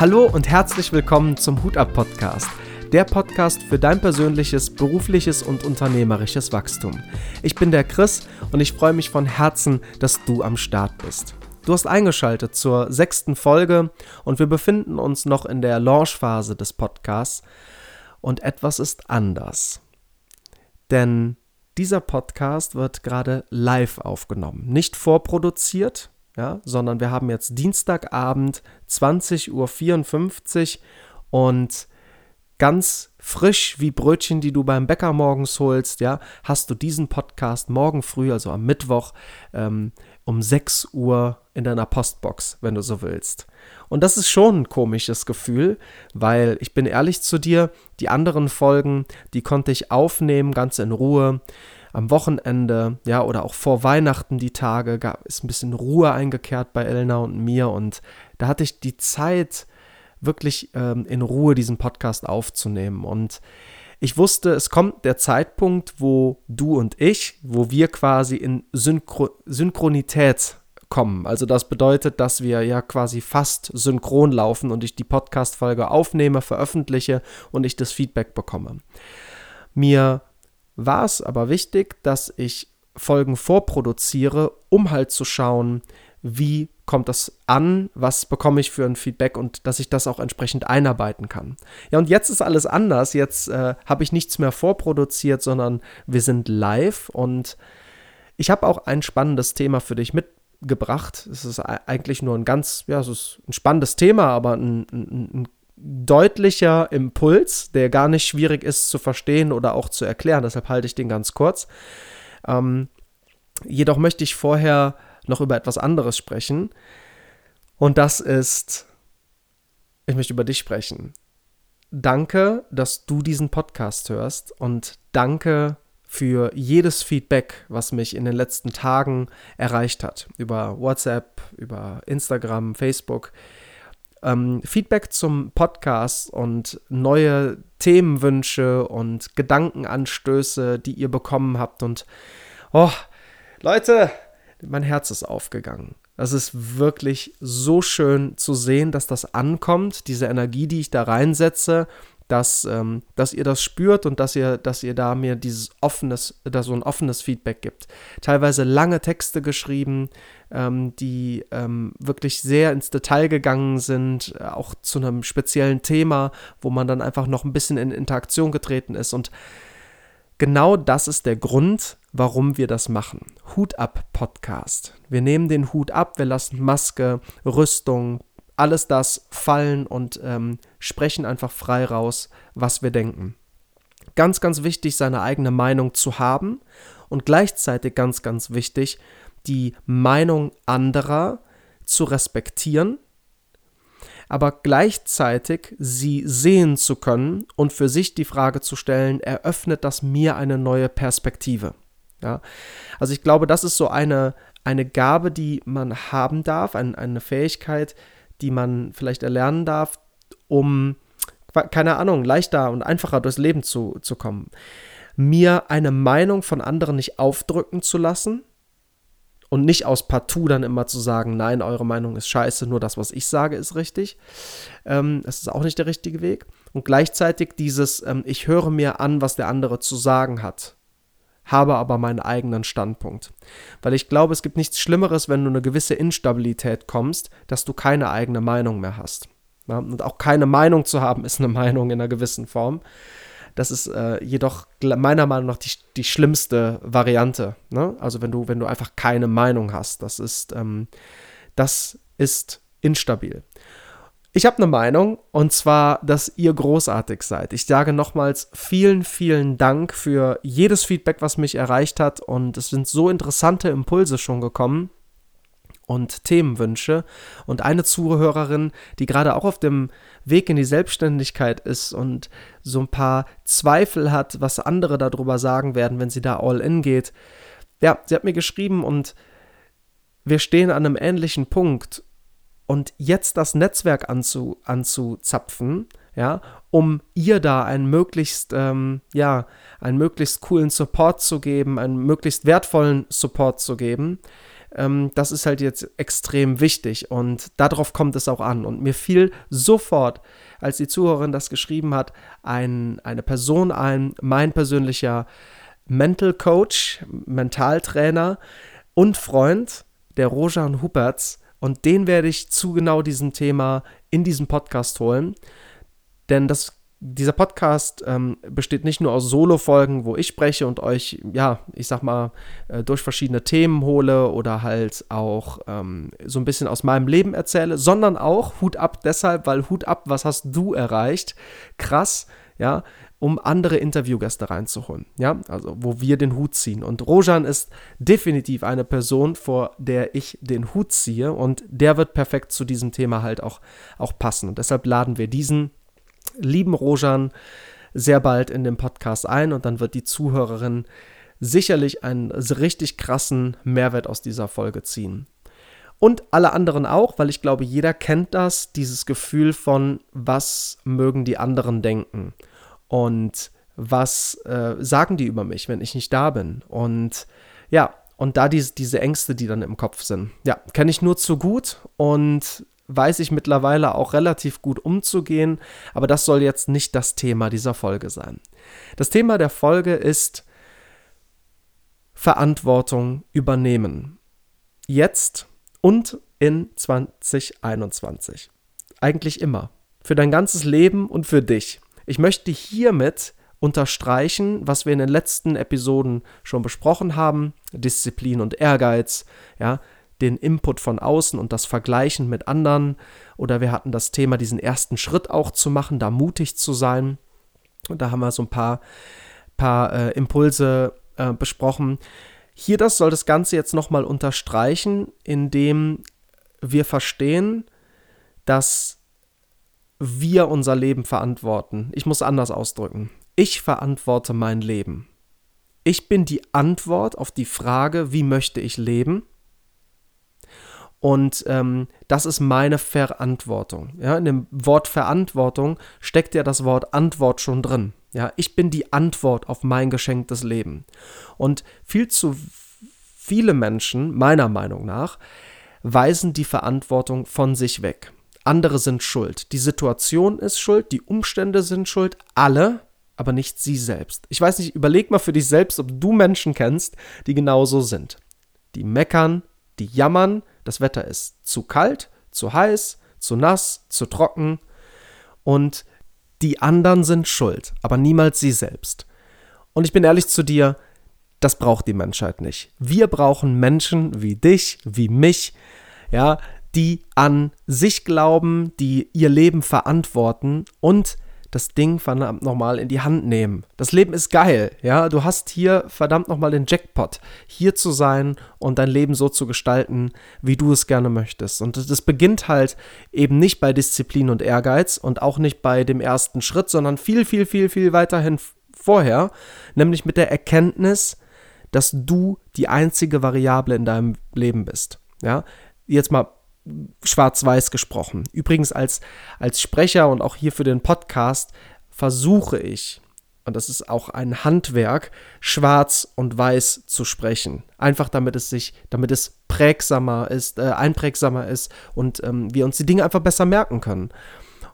Hallo und herzlich willkommen zum Hut ab Podcast. Der Podcast für dein persönliches, berufliches und unternehmerisches Wachstum. Ich bin der Chris und ich freue mich von Herzen, dass du am Start bist. Du hast eingeschaltet zur sechsten Folge und wir befinden uns noch in der Launchphase des Podcasts und etwas ist anders. Denn dieser Podcast wird gerade live aufgenommen, nicht vorproduziert, ja, sondern wir haben jetzt Dienstagabend 20.54 Uhr und ganz frisch wie Brötchen, die du beim Bäcker morgens holst, ja, hast du diesen Podcast morgen früh, also am Mittwoch, ähm, um 6 Uhr in deiner Postbox, wenn du so willst. Und das ist schon ein komisches Gefühl, weil ich bin ehrlich zu dir, die anderen Folgen, die konnte ich aufnehmen, ganz in Ruhe am Wochenende, ja, oder auch vor Weihnachten die Tage, gab, ist ein bisschen Ruhe eingekehrt bei Elna und mir und da hatte ich die Zeit, wirklich ähm, in Ruhe diesen Podcast aufzunehmen und ich wusste, es kommt der Zeitpunkt, wo du und ich, wo wir quasi in Synchro Synchronität kommen. Also das bedeutet, dass wir ja quasi fast synchron laufen und ich die Podcast-Folge aufnehme, veröffentliche und ich das Feedback bekomme. Mir war es aber wichtig, dass ich Folgen vorproduziere, um halt zu schauen, wie kommt das an, was bekomme ich für ein Feedback und dass ich das auch entsprechend einarbeiten kann. Ja, und jetzt ist alles anders. Jetzt äh, habe ich nichts mehr vorproduziert, sondern wir sind live und ich habe auch ein spannendes Thema für dich mitgebracht. Es ist eigentlich nur ein ganz, ja, es ist ein spannendes Thema, aber ein, ein, ein deutlicher Impuls, der gar nicht schwierig ist zu verstehen oder auch zu erklären. Deshalb halte ich den ganz kurz. Ähm, jedoch möchte ich vorher noch über etwas anderes sprechen. Und das ist, ich möchte über dich sprechen. Danke, dass du diesen Podcast hörst und danke für jedes Feedback, was mich in den letzten Tagen erreicht hat. Über WhatsApp, über Instagram, Facebook ähm, Feedback zum Podcast und neue Themenwünsche und Gedankenanstöße, die ihr bekommen habt. Und oh, Leute, mein Herz ist aufgegangen. Das ist wirklich so schön zu sehen, dass das ankommt, diese Energie, die ich da reinsetze, dass, ähm, dass ihr das spürt und dass ihr, dass ihr da mir dieses offenes, da so ein offenes Feedback gibt. Teilweise lange Texte geschrieben, ähm, die ähm, wirklich sehr ins Detail gegangen sind, äh, auch zu einem speziellen Thema, wo man dann einfach noch ein bisschen in Interaktion getreten ist. Und genau das ist der Grund, warum wir das machen. Hut ab Podcast. Wir nehmen den Hut ab, wir lassen Maske, Rüstung, alles das fallen und ähm, sprechen einfach frei raus, was wir denken. Ganz, ganz wichtig, seine eigene Meinung zu haben und gleichzeitig ganz, ganz wichtig, die Meinung anderer zu respektieren, aber gleichzeitig sie sehen zu können und für sich die Frage zu stellen, eröffnet das mir eine neue Perspektive? Ja, also ich glaube, das ist so eine, eine Gabe, die man haben darf, ein, eine Fähigkeit, die man vielleicht erlernen darf, um, keine Ahnung, leichter und einfacher durchs Leben zu, zu kommen. Mir eine Meinung von anderen nicht aufdrücken zu lassen und nicht aus Partout dann immer zu sagen, nein, eure Meinung ist scheiße, nur das, was ich sage, ist richtig. Ähm, das ist auch nicht der richtige Weg. Und gleichzeitig dieses, ähm, ich höre mir an, was der andere zu sagen hat habe aber meinen eigenen Standpunkt. Weil ich glaube, es gibt nichts Schlimmeres, wenn du eine gewisse Instabilität kommst, dass du keine eigene Meinung mehr hast. Ja, und auch keine Meinung zu haben, ist eine Meinung in einer gewissen Form. Das ist äh, jedoch meiner Meinung nach die, die schlimmste Variante. Ne? Also wenn du, wenn du einfach keine Meinung hast, das ist, ähm, das ist instabil. Ich habe eine Meinung und zwar, dass ihr großartig seid. Ich sage nochmals vielen, vielen Dank für jedes Feedback, was mich erreicht hat und es sind so interessante Impulse schon gekommen und Themenwünsche und eine Zuhörerin, die gerade auch auf dem Weg in die Selbstständigkeit ist und so ein paar Zweifel hat, was andere darüber sagen werden, wenn sie da all in geht. Ja, sie hat mir geschrieben und wir stehen an einem ähnlichen Punkt und jetzt das Netzwerk anzu, anzuzapfen, ja, um ihr da einen möglichst, ähm, ja, einen möglichst coolen Support zu geben, einen möglichst wertvollen Support zu geben, ähm, das ist halt jetzt extrem wichtig und darauf kommt es auch an. Und mir fiel sofort, als die Zuhörerin das geschrieben hat, ein, eine Person ein, mein persönlicher Mental Coach, Mentaltrainer und Freund, der Rojan Huberts. Und den werde ich zu genau diesem Thema in diesem Podcast holen. Denn das dieser Podcast ähm, besteht nicht nur aus Solo-Folgen, wo ich spreche und euch, ja, ich sag mal, äh, durch verschiedene Themen hole oder halt auch ähm, so ein bisschen aus meinem Leben erzähle, sondern auch Hut ab deshalb, weil Hut ab, was hast du erreicht? Krass, ja, um andere Interviewgäste reinzuholen, ja, also wo wir den Hut ziehen. Und Rojan ist definitiv eine Person, vor der ich den Hut ziehe und der wird perfekt zu diesem Thema halt auch, auch passen. Und deshalb laden wir diesen lieben Rojan sehr bald in den Podcast ein und dann wird die Zuhörerin sicherlich einen richtig krassen Mehrwert aus dieser Folge ziehen. Und alle anderen auch, weil ich glaube, jeder kennt das, dieses Gefühl von, was mögen die anderen denken und was äh, sagen die über mich, wenn ich nicht da bin. Und ja, und da diese, diese Ängste, die dann im Kopf sind. Ja, kenne ich nur zu gut und weiß ich mittlerweile auch relativ gut umzugehen, aber das soll jetzt nicht das Thema dieser Folge sein. Das Thema der Folge ist Verantwortung übernehmen. Jetzt und in 2021. Eigentlich immer. Für dein ganzes Leben und für dich. Ich möchte hiermit unterstreichen, was wir in den letzten Episoden schon besprochen haben, Disziplin und Ehrgeiz, ja, den Input von außen und das Vergleichen mit anderen. Oder wir hatten das Thema, diesen ersten Schritt auch zu machen, da mutig zu sein. Und da haben wir so ein paar, paar äh, Impulse äh, besprochen. Hier das soll das Ganze jetzt nochmal unterstreichen, indem wir verstehen, dass wir unser Leben verantworten. Ich muss anders ausdrücken. Ich verantworte mein Leben. Ich bin die Antwort auf die Frage, wie möchte ich leben? Und ähm, das ist meine Verantwortung. Ja, in dem Wort Verantwortung steckt ja das Wort Antwort schon drin. Ja, ich bin die Antwort auf mein geschenktes Leben. Und viel zu viele Menschen, meiner Meinung nach, weisen die Verantwortung von sich weg. Andere sind schuld. Die Situation ist schuld, die Umstände sind schuld, alle, aber nicht sie selbst. Ich weiß nicht, überleg mal für dich selbst, ob du Menschen kennst, die genauso sind. Die meckern, die jammern, das Wetter ist zu kalt, zu heiß, zu nass, zu trocken und die anderen sind schuld, aber niemals sie selbst. Und ich bin ehrlich zu dir, das braucht die Menschheit nicht. Wir brauchen Menschen wie dich, wie mich, ja, die an sich glauben, die ihr Leben verantworten und das Ding verdammt nochmal in die Hand nehmen. Das Leben ist geil, ja. Du hast hier verdammt nochmal den Jackpot, hier zu sein und dein Leben so zu gestalten, wie du es gerne möchtest. Und das beginnt halt eben nicht bei Disziplin und Ehrgeiz und auch nicht bei dem ersten Schritt, sondern viel, viel, viel, viel weiterhin vorher, nämlich mit der Erkenntnis, dass du die einzige Variable in deinem Leben bist. Ja, jetzt mal schwarz-weiß gesprochen. Übrigens als, als Sprecher und auch hier für den Podcast versuche ich, und das ist auch ein Handwerk, schwarz und weiß zu sprechen. Einfach damit es sich, damit es prägsamer ist, äh, einprägsamer ist und ähm, wir uns die Dinge einfach besser merken können.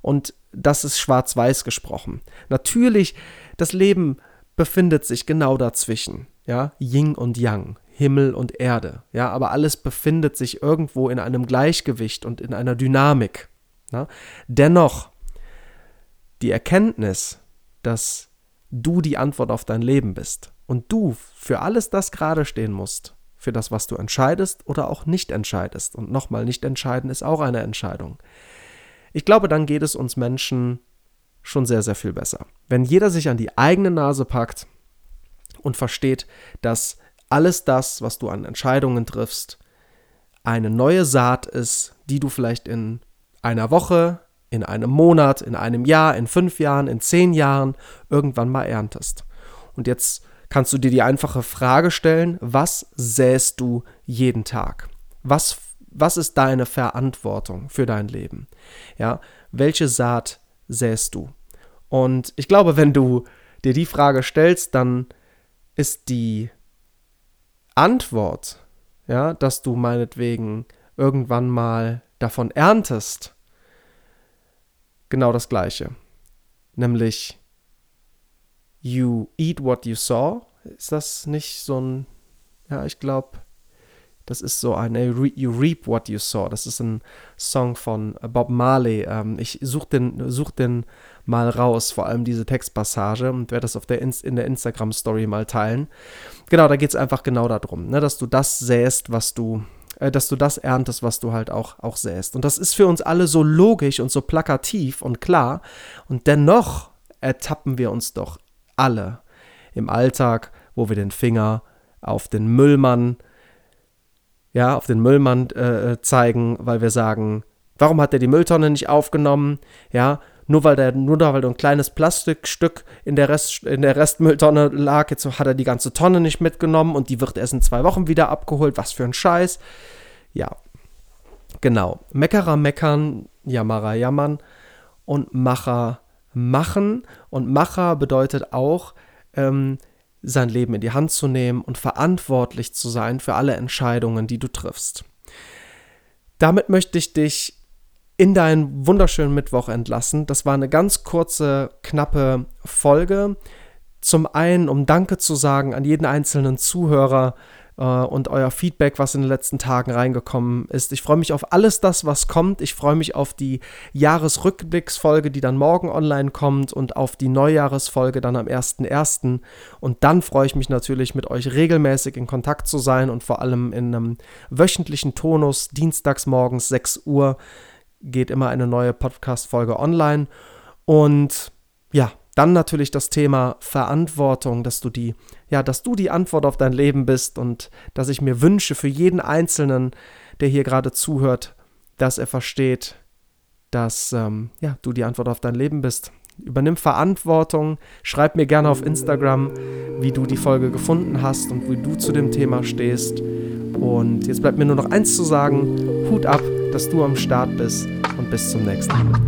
Und das ist schwarz-weiß gesprochen. Natürlich, das Leben befindet sich genau dazwischen, ja, Yin und Yang. Himmel und Erde. Ja, aber alles befindet sich irgendwo in einem Gleichgewicht und in einer Dynamik. Ja? Dennoch, die Erkenntnis, dass du die Antwort auf dein Leben bist und du für alles das gerade stehen musst, für das, was du entscheidest oder auch nicht entscheidest. Und nochmal, nicht entscheiden ist auch eine Entscheidung. Ich glaube, dann geht es uns Menschen schon sehr, sehr viel besser. Wenn jeder sich an die eigene Nase packt und versteht, dass alles das, was du an Entscheidungen triffst, eine neue Saat ist, die du vielleicht in einer Woche, in einem Monat, in einem Jahr, in fünf Jahren, in zehn Jahren irgendwann mal erntest. Und jetzt kannst du dir die einfache Frage stellen, was säst du jeden Tag? Was, was ist deine Verantwortung für dein Leben? Ja, welche Saat säst du? Und ich glaube, wenn du dir die Frage stellst, dann ist die Antwort ja, dass du meinetwegen irgendwann mal davon erntest, genau das Gleiche. Nämlich, you eat what you saw. Ist das nicht so ein, ja, ich glaube, das ist so ein You Reap What You Saw. Das ist ein Song von Bob Marley. Ähm, ich suche den, such den mal raus, vor allem diese Textpassage und werde das auf der in der Instagram-Story mal teilen. Genau, da geht es einfach genau darum, ne, dass du das säst, was du, äh, dass du das erntest, was du halt auch, auch säst. Und das ist für uns alle so logisch und so plakativ und klar. Und dennoch ertappen wir uns doch alle im Alltag, wo wir den Finger auf den Müllmann ja, auf den Müllmann äh, zeigen, weil wir sagen, warum hat er die Mülltonne nicht aufgenommen? Ja, nur weil der, nur weil ein kleines Plastikstück in der, Rest, in der Restmülltonne lag, jetzt hat er die ganze Tonne nicht mitgenommen und die wird erst in zwei Wochen wieder abgeholt. Was für ein Scheiß. Ja, genau. Meckerer meckern, Jammerer jammern und Macher machen. Und Macher bedeutet auch, ähm, sein Leben in die Hand zu nehmen und verantwortlich zu sein für alle Entscheidungen, die du triffst. Damit möchte ich dich in deinen wunderschönen Mittwoch entlassen. Das war eine ganz kurze, knappe Folge. Zum einen, um Danke zu sagen an jeden einzelnen Zuhörer, und euer Feedback, was in den letzten Tagen reingekommen ist. Ich freue mich auf alles das, was kommt. Ich freue mich auf die Jahresrückblicksfolge, die dann morgen online kommt und auf die Neujahresfolge dann am 1.1. Und dann freue ich mich natürlich, mit euch regelmäßig in Kontakt zu sein und vor allem in einem wöchentlichen Tonus, dienstags morgens 6 Uhr geht immer eine neue Podcast-Folge online. Und ja, dann natürlich das Thema Verantwortung, dass du die, ja, dass du die Antwort auf dein Leben bist und dass ich mir wünsche für jeden Einzelnen, der hier gerade zuhört, dass er versteht, dass ähm, ja, du die Antwort auf dein Leben bist. Übernimm Verantwortung, schreib mir gerne auf Instagram, wie du die Folge gefunden hast und wie du zu dem Thema stehst. Und jetzt bleibt mir nur noch eins zu sagen: Hut ab, dass du am Start bist und bis zum nächsten Mal.